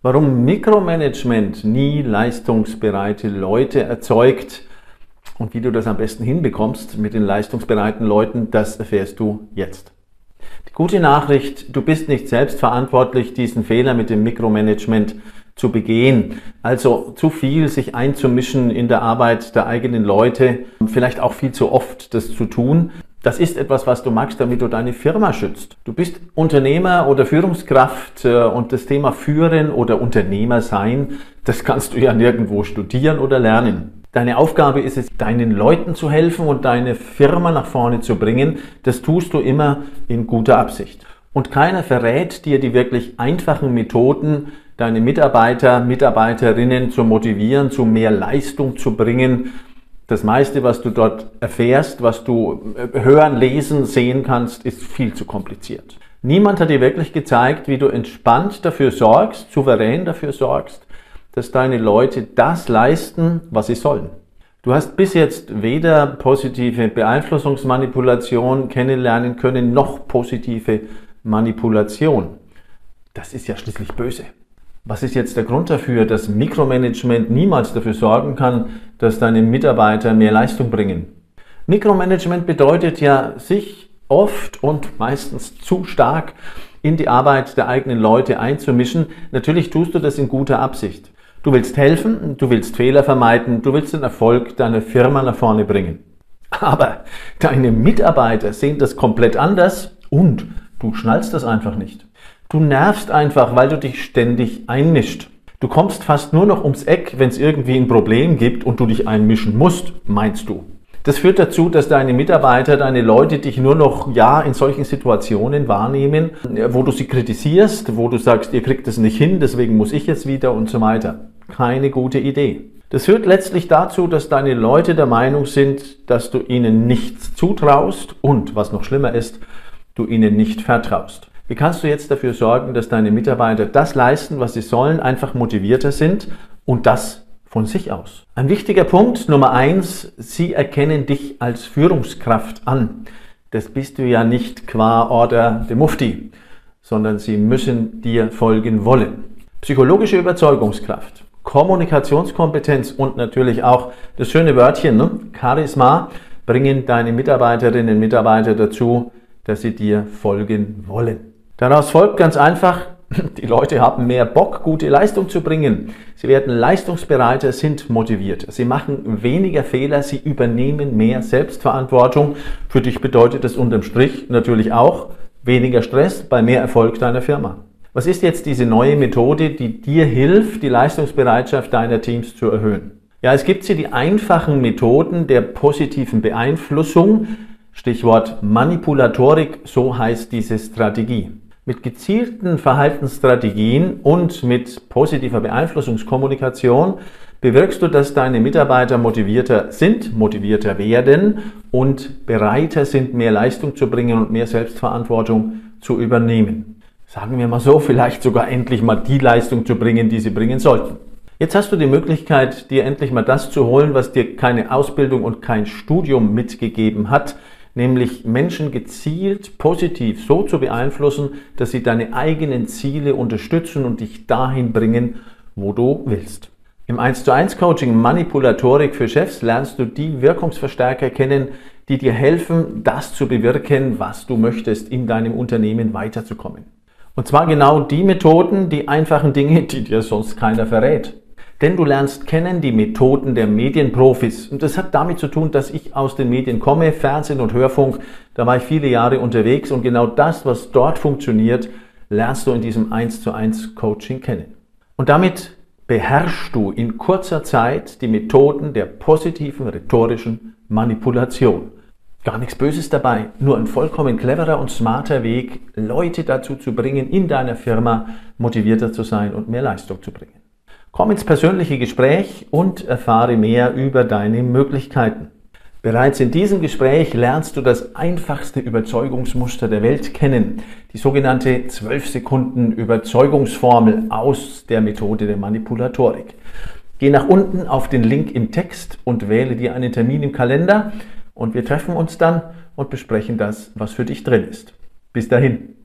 Warum Mikromanagement nie leistungsbereite Leute erzeugt und wie du das am besten hinbekommst mit den leistungsbereiten Leuten, das erfährst du jetzt. Die gute Nachricht, du bist nicht selbst verantwortlich, diesen Fehler mit dem Mikromanagement zu begehen. Also zu viel sich einzumischen in der Arbeit der eigenen Leute, vielleicht auch viel zu oft das zu tun. Das ist etwas, was du magst, damit du deine Firma schützt. Du bist Unternehmer oder Führungskraft äh, und das Thema Führen oder Unternehmer sein, das kannst du ja nirgendwo studieren oder lernen. Deine Aufgabe ist es, deinen Leuten zu helfen und deine Firma nach vorne zu bringen. Das tust du immer in guter Absicht. Und keiner verrät dir die wirklich einfachen Methoden, deine Mitarbeiter, Mitarbeiterinnen zu motivieren, zu mehr Leistung zu bringen. Das meiste, was du dort erfährst, was du äh, hören, lesen, sehen kannst, ist viel zu kompliziert. Niemand hat dir wirklich gezeigt, wie du entspannt dafür sorgst, souverän dafür sorgst, dass deine Leute das leisten, was sie sollen. Du hast bis jetzt weder positive Beeinflussungsmanipulation kennenlernen können, noch positive Manipulation. Das ist ja schließlich böse. Was ist jetzt der Grund dafür, dass Mikromanagement niemals dafür sorgen kann, dass deine Mitarbeiter mehr Leistung bringen? Mikromanagement bedeutet ja, sich oft und meistens zu stark in die Arbeit der eigenen Leute einzumischen. Natürlich tust du das in guter Absicht. Du willst helfen, du willst Fehler vermeiden, du willst den Erfolg deiner Firma nach vorne bringen. Aber deine Mitarbeiter sehen das komplett anders und du schnallst das einfach nicht. Du nervst einfach, weil du dich ständig einmischt. Du kommst fast nur noch ums Eck, wenn es irgendwie ein Problem gibt und du dich einmischen musst, meinst du. Das führt dazu, dass deine Mitarbeiter, deine Leute dich nur noch ja in solchen Situationen wahrnehmen, wo du sie kritisierst, wo du sagst, ihr kriegt es nicht hin, deswegen muss ich jetzt wieder und so weiter. Keine gute Idee. Das führt letztlich dazu, dass deine Leute der Meinung sind, dass du ihnen nichts zutraust und, was noch schlimmer ist, du ihnen nicht vertraust. Wie kannst du jetzt dafür sorgen, dass deine Mitarbeiter das leisten, was sie sollen, einfach motivierter sind und das von sich aus? Ein wichtiger Punkt Nummer eins, sie erkennen dich als Führungskraft an. Das bist du ja nicht qua Order de Mufti, sondern sie müssen dir folgen wollen. Psychologische Überzeugungskraft, Kommunikationskompetenz und natürlich auch das schöne Wörtchen, ne? Charisma, bringen deine Mitarbeiterinnen und Mitarbeiter dazu, dass sie dir folgen wollen. Daraus folgt ganz einfach, die Leute haben mehr Bock, gute Leistung zu bringen. Sie werden leistungsbereiter, sind motiviert. Sie machen weniger Fehler, sie übernehmen mehr Selbstverantwortung. Für dich bedeutet das unterm Strich natürlich auch weniger Stress bei mehr Erfolg deiner Firma. Was ist jetzt diese neue Methode, die dir hilft, die Leistungsbereitschaft deiner Teams zu erhöhen? Ja, es gibt sie die einfachen Methoden der positiven Beeinflussung. Stichwort Manipulatorik, so heißt diese Strategie. Mit gezielten Verhaltensstrategien und mit positiver Beeinflussungskommunikation bewirkst du, dass deine Mitarbeiter motivierter sind, motivierter werden und bereiter sind, mehr Leistung zu bringen und mehr Selbstverantwortung zu übernehmen. Sagen wir mal so, vielleicht sogar endlich mal die Leistung zu bringen, die sie bringen sollten. Jetzt hast du die Möglichkeit, dir endlich mal das zu holen, was dir keine Ausbildung und kein Studium mitgegeben hat, nämlich Menschen gezielt positiv so zu beeinflussen, dass sie deine eigenen Ziele unterstützen und dich dahin bringen, wo du willst. Im 1 zu 1 Coaching Manipulatorik für Chefs lernst du die Wirkungsverstärker kennen, die dir helfen, das zu bewirken, was du möchtest, in deinem Unternehmen weiterzukommen. Und zwar genau die Methoden, die einfachen Dinge, die dir sonst keiner verrät. Denn du lernst kennen die Methoden der Medienprofis. Und das hat damit zu tun, dass ich aus den Medien komme, Fernsehen und Hörfunk. Da war ich viele Jahre unterwegs und genau das, was dort funktioniert, lernst du in diesem 1 zu 1 Coaching kennen. Und damit beherrschst du in kurzer Zeit die Methoden der positiven rhetorischen Manipulation. Gar nichts Böses dabei, nur ein vollkommen cleverer und smarter Weg, Leute dazu zu bringen, in deiner Firma motivierter zu sein und mehr Leistung zu bringen. Komm ins persönliche Gespräch und erfahre mehr über deine Möglichkeiten. Bereits in diesem Gespräch lernst du das einfachste Überzeugungsmuster der Welt kennen, die sogenannte 12 Sekunden Überzeugungsformel aus der Methode der Manipulatorik. Geh nach unten auf den Link im Text und wähle dir einen Termin im Kalender und wir treffen uns dann und besprechen das, was für dich drin ist. Bis dahin.